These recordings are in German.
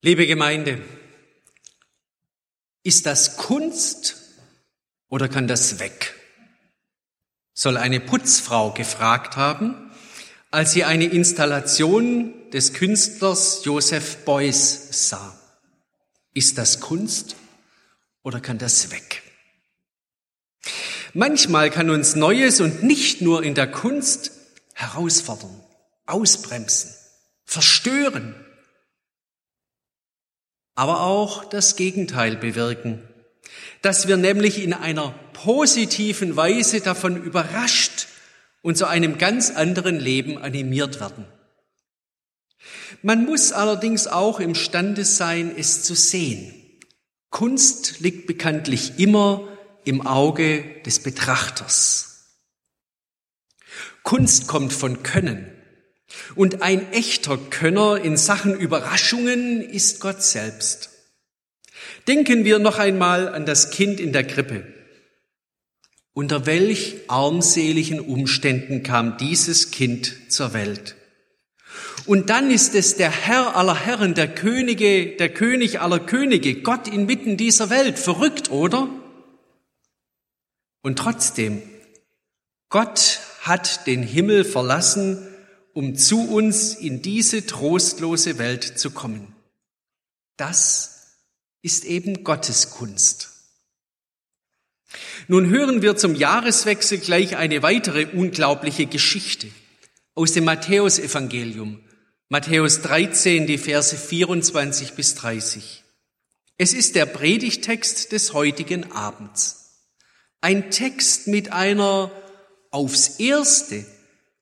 Liebe Gemeinde, ist das Kunst oder kann das weg? Soll eine Putzfrau gefragt haben, als sie eine Installation des Künstlers Joseph Beuys sah. Ist das Kunst oder kann das weg? Manchmal kann uns Neues und nicht nur in der Kunst herausfordern, ausbremsen, verstören, aber auch das Gegenteil bewirken, dass wir nämlich in einer positiven Weise davon überrascht und zu einem ganz anderen Leben animiert werden. Man muss allerdings auch imstande sein, es zu sehen. Kunst liegt bekanntlich immer im Auge des Betrachters. Kunst kommt von Können. Und ein echter Könner in Sachen Überraschungen ist Gott selbst. Denken wir noch einmal an das Kind in der Krippe. Unter welch armseligen Umständen kam dieses Kind zur Welt? Und dann ist es der Herr aller Herren, der Könige, der König aller Könige, Gott inmitten dieser Welt. Verrückt, oder? Und trotzdem, Gott hat den Himmel verlassen um zu uns in diese trostlose Welt zu kommen. Das ist eben Gottes Kunst. Nun hören wir zum Jahreswechsel gleich eine weitere unglaubliche Geschichte aus dem Matthäusevangelium, Matthäus 13, die Verse 24 bis 30. Es ist der Predigtext des heutigen Abends. Ein Text mit einer aufs erste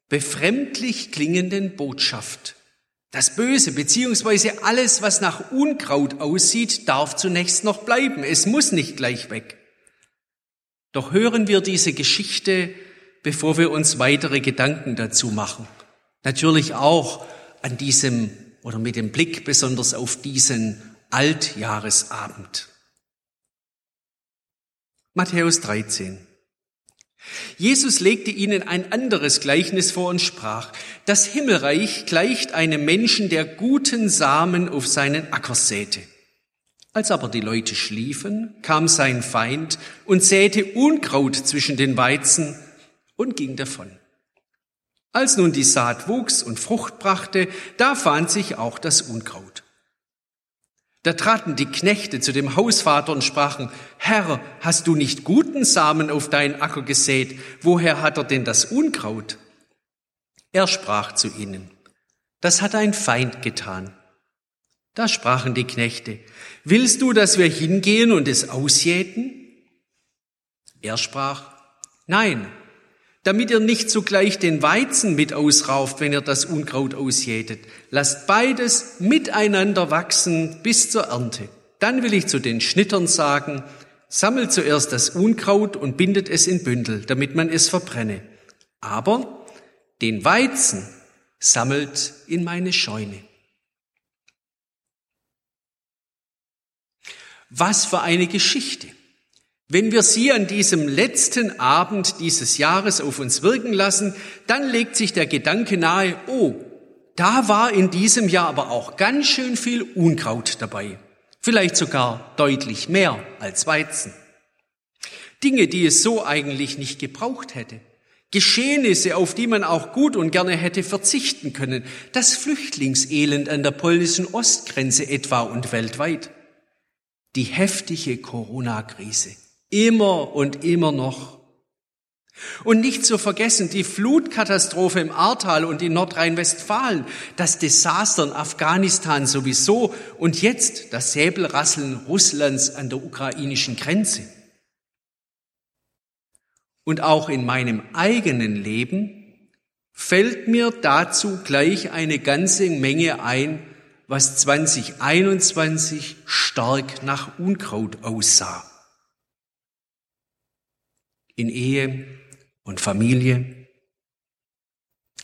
befremdlich klingenden Botschaft. Das Böse beziehungsweise alles, was nach Unkraut aussieht, darf zunächst noch bleiben. Es muss nicht gleich weg. Doch hören wir diese Geschichte, bevor wir uns weitere Gedanken dazu machen. Natürlich auch an diesem oder mit dem Blick besonders auf diesen Altjahresabend. Matthäus 13. Jesus legte ihnen ein anderes Gleichnis vor und sprach, das Himmelreich gleicht einem Menschen, der guten Samen auf seinen Acker säte. Als aber die Leute schliefen, kam sein Feind und säte Unkraut zwischen den Weizen und ging davon. Als nun die Saat wuchs und Frucht brachte, da fand sich auch das Unkraut. Da traten die Knechte zu dem Hausvater und sprachen, Herr, hast du nicht guten Samen auf deinen Acker gesät? Woher hat er denn das Unkraut? Er sprach zu ihnen, das hat ein Feind getan. Da sprachen die Knechte, willst du, dass wir hingehen und es ausjäten? Er sprach, nein, damit ihr nicht zugleich den Weizen mit ausrauft, wenn ihr das Unkraut ausjätet. Lasst beides miteinander wachsen bis zur Ernte. Dann will ich zu den Schnittern sagen, sammelt zuerst das Unkraut und bindet es in Bündel, damit man es verbrenne. Aber den Weizen sammelt in meine Scheune. Was für eine Geschichte. Wenn wir sie an diesem letzten Abend dieses Jahres auf uns wirken lassen, dann legt sich der Gedanke nahe, oh, da war in diesem Jahr aber auch ganz schön viel Unkraut dabei. Vielleicht sogar deutlich mehr als Weizen. Dinge, die es so eigentlich nicht gebraucht hätte. Geschehnisse, auf die man auch gut und gerne hätte verzichten können. Das Flüchtlingselend an der polnischen Ostgrenze etwa und weltweit. Die heftige Corona-Krise Immer und immer noch. Und nicht zu vergessen die Flutkatastrophe im Ahrtal und in Nordrhein-Westfalen, das Desaster in Afghanistan sowieso und jetzt das Säbelrasseln Russlands an der ukrainischen Grenze. Und auch in meinem eigenen Leben fällt mir dazu gleich eine ganze Menge ein, was 2021 stark nach Unkraut aussah in Ehe und Familie,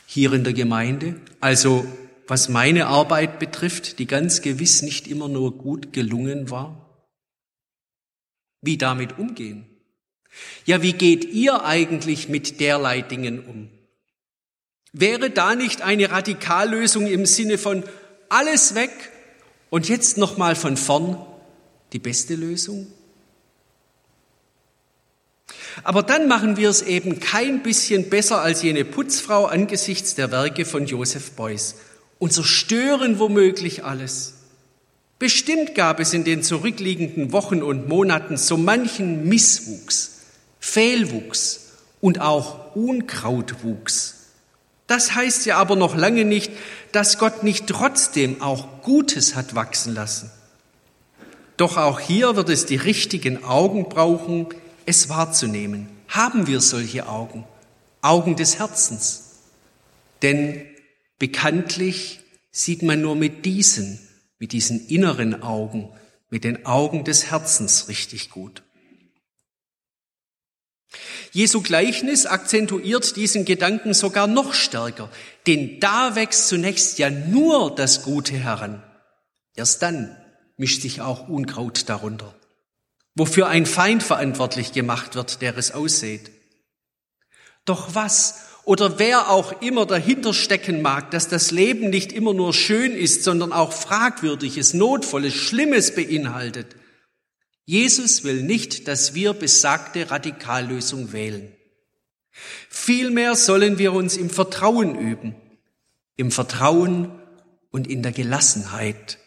hier in der Gemeinde, also was meine Arbeit betrifft, die ganz gewiss nicht immer nur gut gelungen war? Wie damit umgehen? Ja, wie geht ihr eigentlich mit derlei Dingen um? Wäre da nicht eine Radikallösung im Sinne von alles weg Und jetzt nochmal von vorn die beste Lösung? Aber dann machen wir es eben kein bisschen besser als jene Putzfrau angesichts der Werke von Joseph Beuys und zerstören womöglich alles. Bestimmt gab es in den zurückliegenden Wochen und Monaten so manchen Misswuchs, Fehlwuchs und auch Unkrautwuchs. Das heißt ja aber noch lange nicht, dass Gott nicht trotzdem auch Gutes hat wachsen lassen. Doch auch hier wird es die richtigen Augen brauchen, es wahrzunehmen. Haben wir solche Augen? Augen des Herzens. Denn bekanntlich sieht man nur mit diesen, mit diesen inneren Augen, mit den Augen des Herzens richtig gut. Jesu Gleichnis akzentuiert diesen Gedanken sogar noch stärker, denn da wächst zunächst ja nur das Gute heran. Erst dann mischt sich auch Unkraut darunter wofür ein Feind verantwortlich gemacht wird, der es aussät. Doch was oder wer auch immer dahinter stecken mag, dass das Leben nicht immer nur schön ist, sondern auch fragwürdiges, notvolles, schlimmes beinhaltet. Jesus will nicht, dass wir besagte Radikallösung wählen. Vielmehr sollen wir uns im Vertrauen üben, im Vertrauen und in der Gelassenheit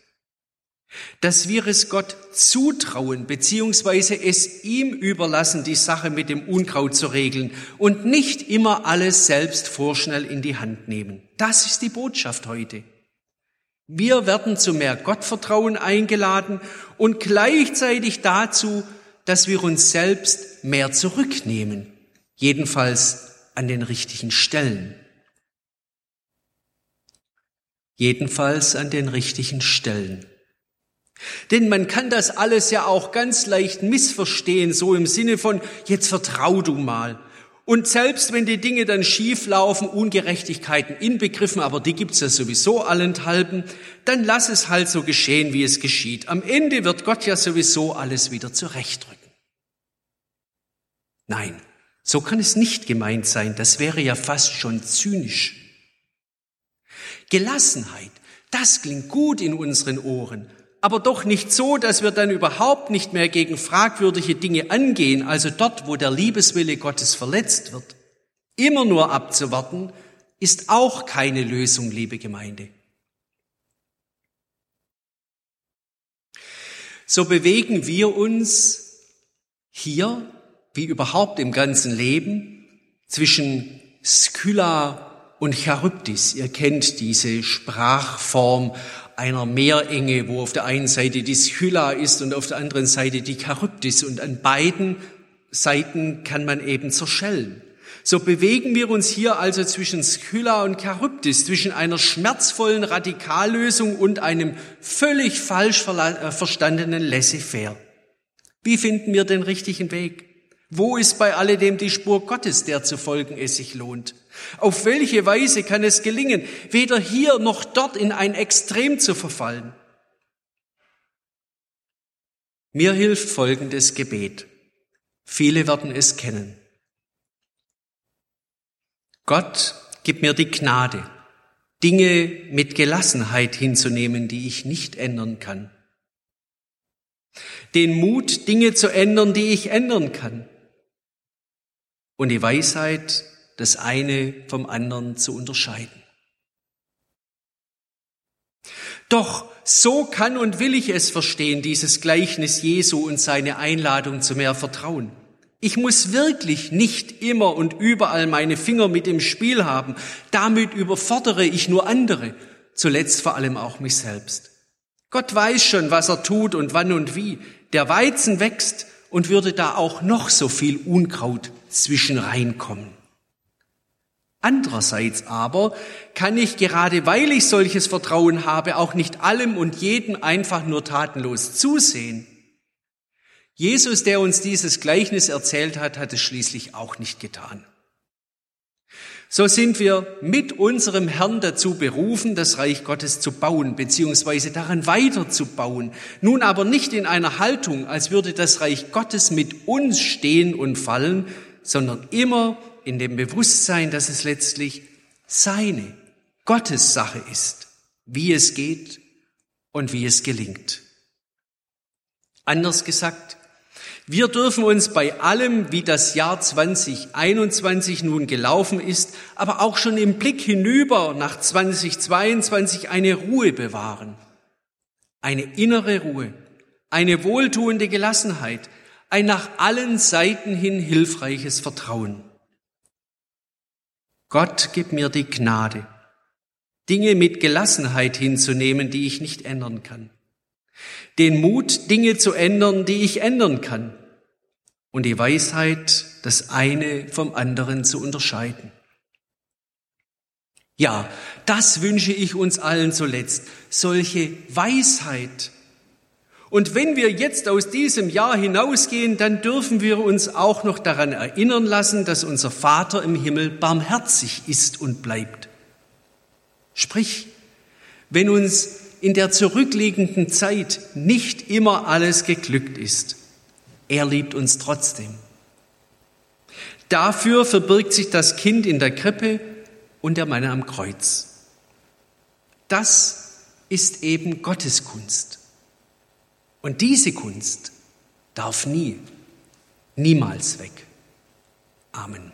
dass wir es Gott zutrauen, beziehungsweise es ihm überlassen, die Sache mit dem Unkraut zu regeln und nicht immer alles selbst vorschnell in die Hand nehmen. Das ist die Botschaft heute. Wir werden zu mehr Gottvertrauen eingeladen und gleichzeitig dazu, dass wir uns selbst mehr zurücknehmen, jedenfalls an den richtigen Stellen. Jedenfalls an den richtigen Stellen. Denn man kann das alles ja auch ganz leicht missverstehen, so im Sinne von, jetzt vertrau du mal. Und selbst wenn die Dinge dann schief laufen, Ungerechtigkeiten inbegriffen, aber die gibt's ja sowieso allenthalben, dann lass es halt so geschehen, wie es geschieht. Am Ende wird Gott ja sowieso alles wieder zurechtrücken. Nein, so kann es nicht gemeint sein. Das wäre ja fast schon zynisch. Gelassenheit, das klingt gut in unseren Ohren aber doch nicht so, dass wir dann überhaupt nicht mehr gegen fragwürdige Dinge angehen, also dort, wo der Liebeswille Gottes verletzt wird. Immer nur abzuwarten, ist auch keine Lösung, liebe Gemeinde. So bewegen wir uns hier, wie überhaupt im ganzen Leben, zwischen Skylla und Charybdis. Ihr kennt diese Sprachform einer Meerenge, wo auf der einen Seite die Skylla ist und auf der anderen Seite die Charybdis und an beiden Seiten kann man eben zerschellen. So bewegen wir uns hier also zwischen Skylla und Charybdis, zwischen einer schmerzvollen Radikallösung und einem völlig falsch äh, verstandenen Laissez-faire. Wie finden wir den richtigen Weg? Wo ist bei alledem die Spur Gottes, der zu folgen es sich lohnt? Auf welche Weise kann es gelingen, weder hier noch dort in ein Extrem zu verfallen? Mir hilft folgendes Gebet. Viele werden es kennen. Gott, gib mir die Gnade, Dinge mit Gelassenheit hinzunehmen, die ich nicht ändern kann. Den Mut, Dinge zu ändern, die ich ändern kann und die Weisheit, das eine vom anderen zu unterscheiden. Doch so kann und will ich es verstehen, dieses Gleichnis Jesu und seine Einladung zu mehr Vertrauen. Ich muss wirklich nicht immer und überall meine Finger mit im Spiel haben. Damit überfordere ich nur andere, zuletzt vor allem auch mich selbst. Gott weiß schon, was er tut und wann und wie. Der Weizen wächst und würde da auch noch so viel Unkraut zwischen reinkommen. Andererseits aber kann ich gerade weil ich solches Vertrauen habe, auch nicht allem und jedem einfach nur tatenlos zusehen. Jesus, der uns dieses Gleichnis erzählt hat, hat es schließlich auch nicht getan. So sind wir mit unserem Herrn dazu berufen, das Reich Gottes zu bauen, beziehungsweise daran weiterzubauen. Nun aber nicht in einer Haltung, als würde das Reich Gottes mit uns stehen und fallen, sondern immer in dem Bewusstsein, dass es letztlich seine, Gottes Sache ist, wie es geht und wie es gelingt. Anders gesagt, wir dürfen uns bei allem, wie das Jahr 2021 nun gelaufen ist, aber auch schon im Blick hinüber nach 2022 eine Ruhe bewahren. Eine innere Ruhe, eine wohltuende Gelassenheit, ein nach allen Seiten hin hilfreiches Vertrauen. Gott gib mir die Gnade, Dinge mit Gelassenheit hinzunehmen, die ich nicht ändern kann den Mut, Dinge zu ändern, die ich ändern kann und die Weisheit, das eine vom anderen zu unterscheiden. Ja, das wünsche ich uns allen zuletzt, solche Weisheit. Und wenn wir jetzt aus diesem Jahr hinausgehen, dann dürfen wir uns auch noch daran erinnern lassen, dass unser Vater im Himmel barmherzig ist und bleibt. Sprich, wenn uns in der zurückliegenden Zeit nicht immer alles geglückt ist. Er liebt uns trotzdem. Dafür verbirgt sich das Kind in der Krippe und der Mann am Kreuz. Das ist eben Gottes Kunst. Und diese Kunst darf nie, niemals weg. Amen.